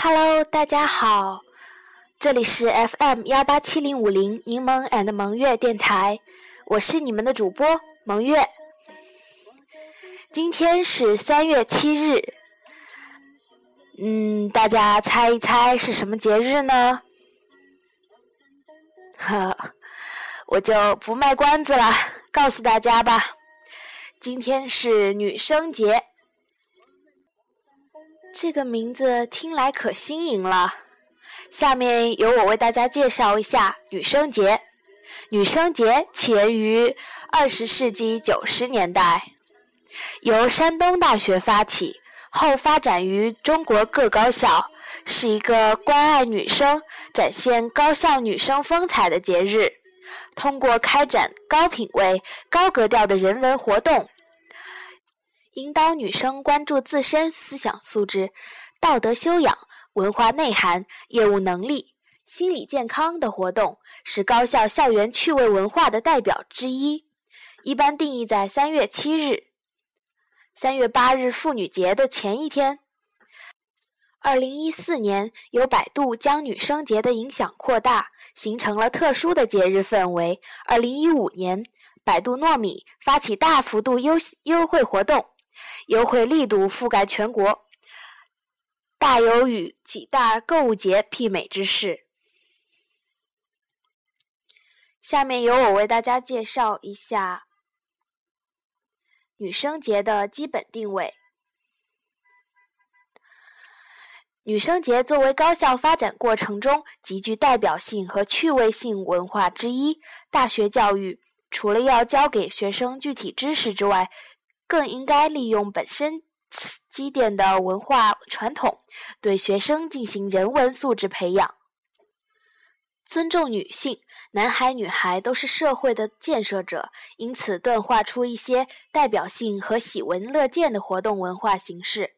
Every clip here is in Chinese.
Hello，大家好，这里是 FM 幺八七零五零柠檬 and 萌月电台，我是你们的主播萌月。今天是三月七日，嗯，大家猜一猜是什么节日呢？呵，我就不卖关子了，告诉大家吧，今天是女生节。这个名字听来可新颖了。下面由我为大家介绍一下女生节。女生节起源于二十世纪九十年代，由山东大学发起，后发展于中国各高校，是一个关爱女生、展现高校女生风采的节日。通过开展高品位、高格调的人文活动。引导女生关注自身思想素质、道德修养、文化内涵、业务能力、心理健康的活动，是高校校园趣味文化的代表之一。一般定义在三月七日、三月八日妇女节的前一天。二零一四年，由百度将女生节的影响扩大，形成了特殊的节日氛围。二零一五年，百度糯米发起大幅度优优惠活动。优惠力度覆盖全国，大有与几大购物节媲美之势。下面由我为大家介绍一下女生节的基本定位。女生节作为高校发展过程中极具代表性和趣味性文化之一，大学教育除了要教给学生具体知识之外，更应该利用本身积淀的文化传统，对学生进行人文素质培养。尊重女性，男孩女孩都是社会的建设者，因此钝化出一些代表性和喜闻乐见的活动文化形式。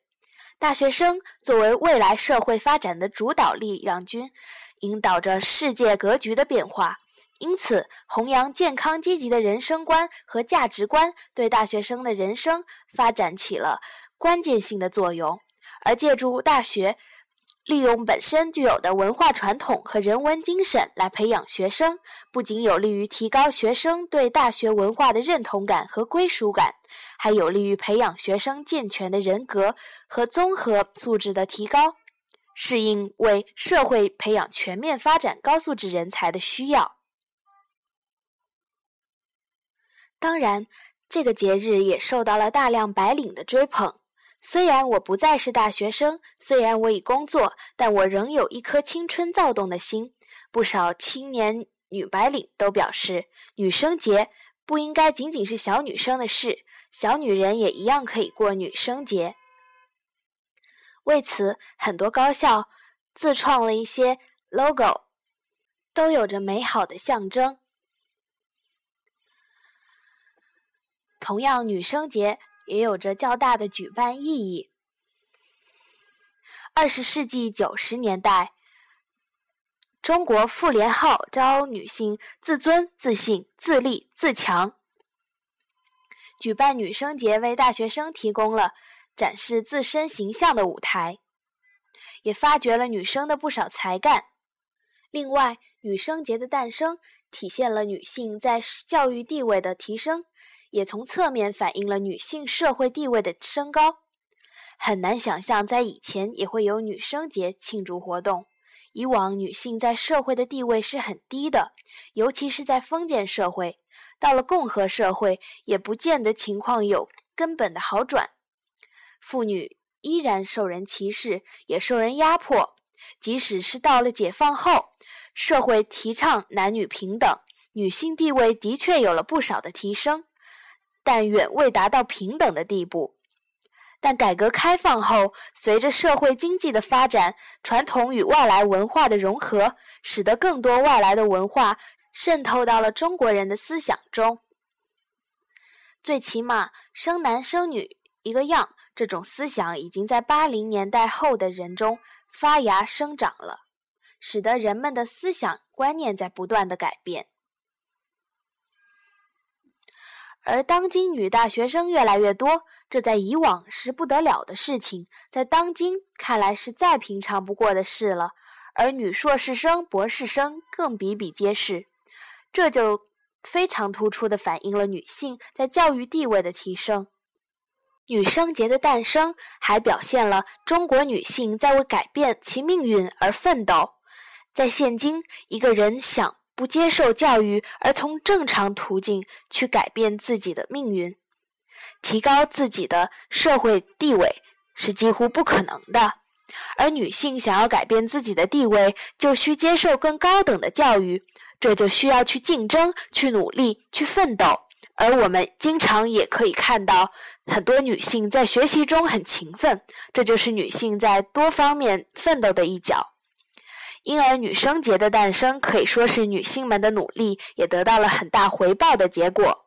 大学生作为未来社会发展的主导力量军，引导着世界格局的变化。因此，弘扬健康积极的人生观和价值观，对大学生的人生发展起了关键性的作用。而借助大学，利用本身具有的文化传统和人文精神来培养学生，不仅有利于提高学生对大学文化的认同感和归属感，还有利于培养学生健全的人格和综合素质的提高，适应为社会培养全面发展高素质人才的需要。当然，这个节日也受到了大量白领的追捧。虽然我不再是大学生，虽然我已工作，但我仍有一颗青春躁动的心。不少青年女白领都表示，女生节不应该仅仅是小女生的事，小女人也一样可以过女生节。为此，很多高校自创了一些 logo，都有着美好的象征。同样，女生节也有着较大的举办意义。二十世纪九十年代，中国妇联号召女性自尊、自信、自立、自强，举办女生节，为大学生提供了展示自身形象的舞台，也发掘了女生的不少才干。另外，女生节的诞生，体现了女性在教育地位的提升。也从侧面反映了女性社会地位的升高。很难想象，在以前也会有女生节庆祝活动。以往女性在社会的地位是很低的，尤其是在封建社会。到了共和社会，也不见得情况有根本的好转。妇女依然受人歧视，也受人压迫。即使是到了解放后，社会提倡男女平等，女性地位的确有了不少的提升。但远未达到平等的地步。但改革开放后，随着社会经济的发展，传统与外来文化的融合，使得更多外来的文化渗透到了中国人的思想中。最起码，生男生女一个样，这种思想已经在八零年代后的人中发芽生长了，使得人们的思想观念在不断的改变。而当今女大学生越来越多，这在以往是不得了的事情，在当今看来是再平常不过的事了。而女硕士生、博士生更比比皆是，这就非常突出地反映了女性在教育地位的提升。女生节的诞生，还表现了中国女性在为改变其命运而奋斗。在现今，一个人想。不接受教育，而从正常途径去改变自己的命运，提高自己的社会地位是几乎不可能的。而女性想要改变自己的地位，就需接受更高等的教育，这就需要去竞争、去努力、去奋斗。而我们经常也可以看到，很多女性在学习中很勤奋，这就是女性在多方面奋斗的一角。因而，女生节的诞生可以说是女性们的努力也得到了很大回报的结果。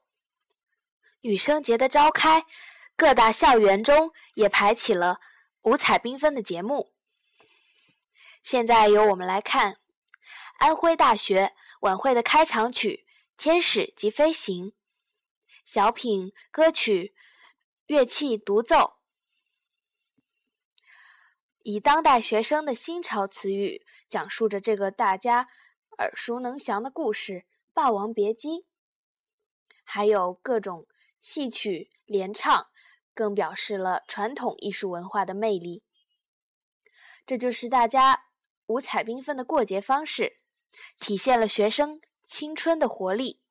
女生节的召开，各大校园中也排起了五彩缤纷的节目。现在由我们来看安徽大学晚会的开场曲《天使及飞行》，小品、歌曲、乐器独奏。以当代学生的新潮词语，讲述着这个大家耳熟能详的故事《霸王别姬》，还有各种戏曲联唱，更表示了传统艺术文化的魅力。这就是大家五彩缤纷的过节方式，体现了学生青春的活力。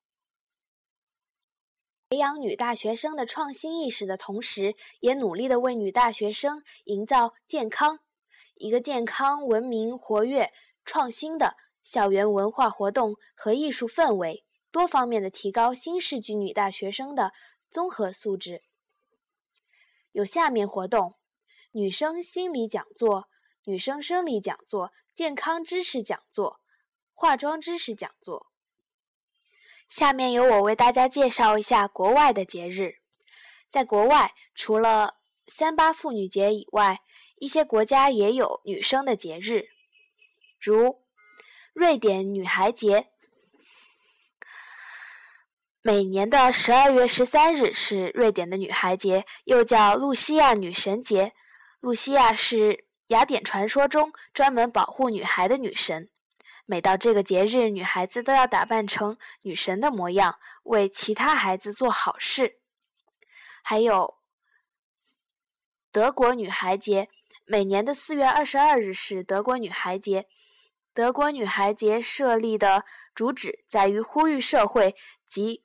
培养女大学生的创新意识的同时，也努力的为女大学生营造健康、一个健康、文明、活跃、创新的校园文化活动和艺术氛围，多方面的提高新世纪女大学生的综合素质。有下面活动：女生心理讲座、女生生理讲座、健康知识讲座、化妆知识讲座。下面由我为大家介绍一下国外的节日。在国外，除了三八妇女节以外，一些国家也有女生的节日，如瑞典女孩节。每年的十二月十三日是瑞典的女孩节，又叫露西亚女神节。露西亚是雅典传说中专门保护女孩的女神。每到这个节日，女孩子都要打扮成女神的模样，为其他孩子做好事。还有德国女孩节，每年的四月二十二日是德国女孩节。德国女孩节设立的主旨在于呼吁社会及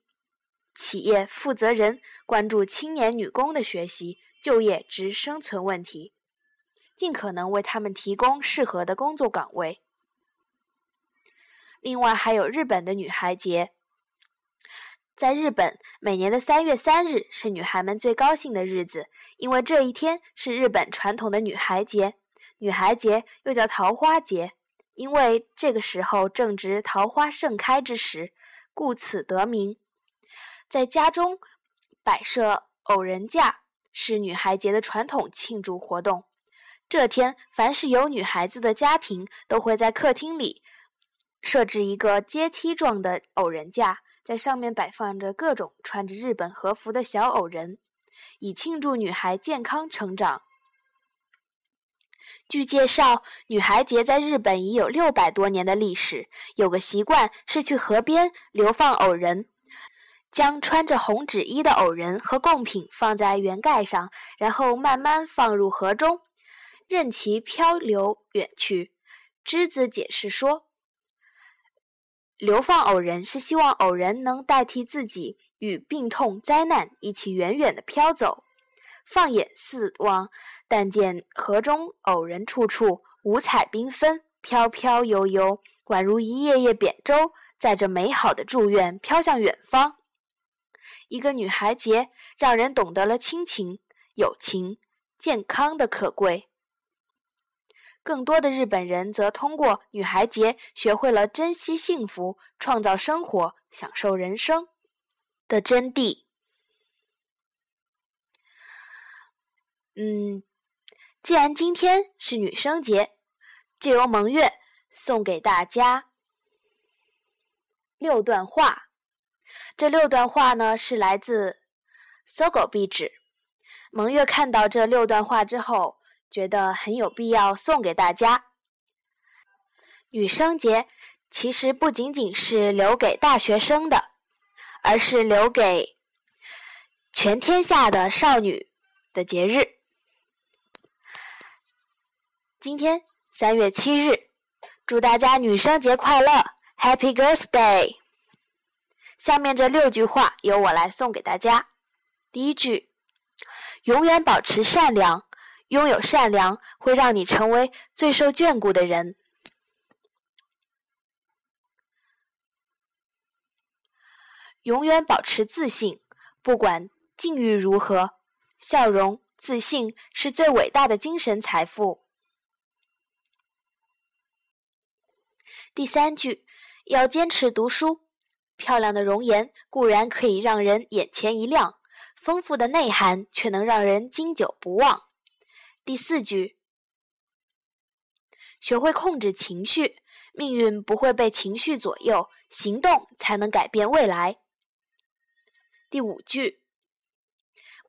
企业负责人关注青年女工的学习、就业及生存问题，尽可能为他们提供适合的工作岗位。另外还有日本的女孩节，在日本，每年的三月三日是女孩们最高兴的日子，因为这一天是日本传统的女孩节。女孩节又叫桃花节，因为这个时候正值桃花盛开之时，故此得名。在家中摆设偶人架是女孩节的传统庆祝活动。这天，凡是有女孩子的家庭都会在客厅里。设置一个阶梯状的偶人架，在上面摆放着各种穿着日本和服的小偶人，以庆祝女孩健康成长。据介绍，女孩节在日本已有六百多年的历史。有个习惯是去河边流放偶人，将穿着红纸衣的偶人和贡品放在圆盖上，然后慢慢放入河中，任其漂流远去。栀子解释说。流放偶人是希望偶人能代替自己与病痛灾难一起远远的飘走。放眼四望，但见河中偶人处处五彩缤纷，飘飘悠悠，宛如一叶叶扁舟，载着美好的祝愿飘向远方。一个女孩节，让人懂得了亲情、友情、健康的可贵。更多的日本人则通过女孩节学会了珍惜幸福、创造生活、享受人生的真谛。嗯，既然今天是女生节，就由蒙月送给大家六段话。这六段话呢，是来自搜狗壁纸。蒙月看到这六段话之后，觉得很有必要送给大家。女生节其实不仅仅是留给大学生的，而是留给全天下的少女的节日。今天三月七日，祝大家女生节快乐，Happy Girls Day！下面这六句话由我来送给大家。第一句：永远保持善良，拥有善良会让你成为最受眷顾的人。永远保持自信，不管境遇如何，笑容、自信是最伟大的精神财富。第三句，要坚持读书。漂亮的容颜固然可以让人眼前一亮，丰富的内涵却能让人经久不忘。第四句，学会控制情绪，命运不会被情绪左右，行动才能改变未来。第五句，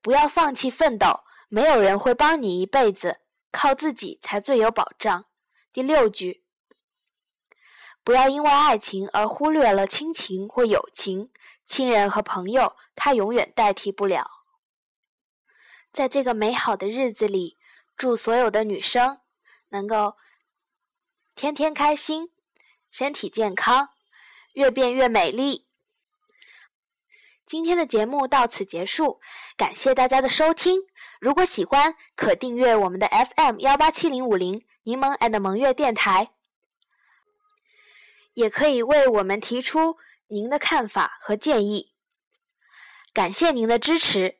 不要放弃奋斗，没有人会帮你一辈子，靠自己才最有保障。第六句。不要因为爱情而忽略了亲情或友情，亲人和朋友，他永远代替不了。在这个美好的日子里，祝所有的女生能够天天开心，身体健康，越变越美丽。今天的节目到此结束，感谢大家的收听。如果喜欢，可订阅我们的 FM 幺八七零五零柠檬 and 萌月电台。也可以为我们提出您的看法和建议，感谢您的支持，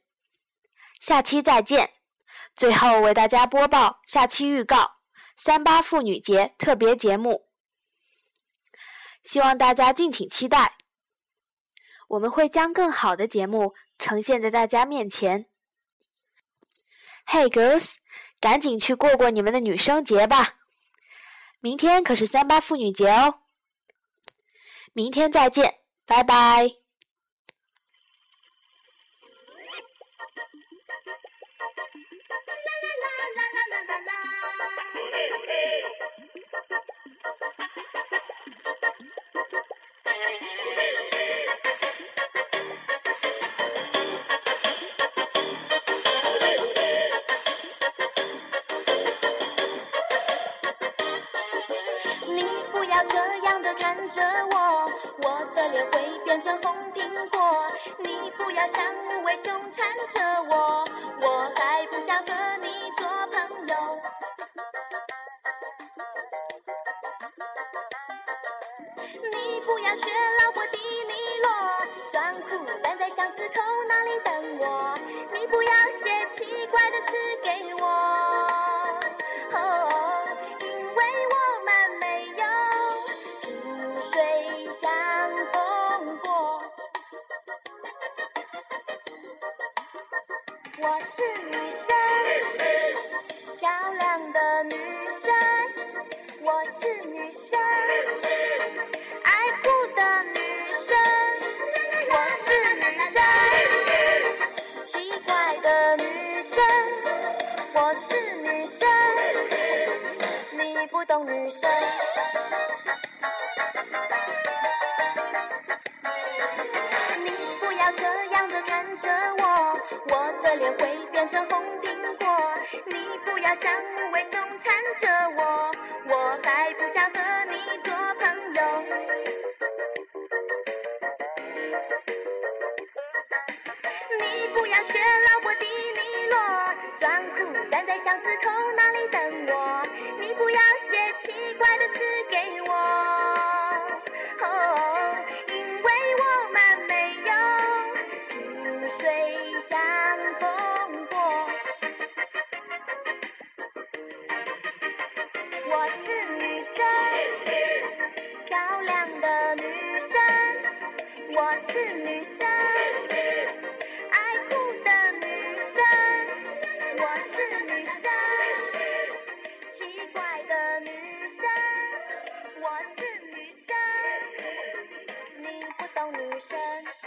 下期再见。最后为大家播报下期预告：三八妇女节特别节目，希望大家敬请期待。我们会将更好的节目呈现在大家面前。Hey girls，赶紧去过过你们的女生节吧！明天可是三八妇女节哦。明天再见，拜拜。要这样的看着我，我的脸会变成红苹果。你不要像无尾熊缠着我，我还不想和你做朋友。你不要学老婆迪尼罗，装酷站在巷子口那里等我。你不要写奇怪的诗给我。的女生。我是女生，你不懂女生。你不要这样的看着我，我的脸会变成红苹果。你不要像无尾熊缠着我，我还不想和你做朋友。不要学老伯的尼罗装酷站在巷子口那里等我？你不要写奇怪的诗给我。哦因为我们没有萍水相逢过。我是女生漂亮的女生我是女生 Nation.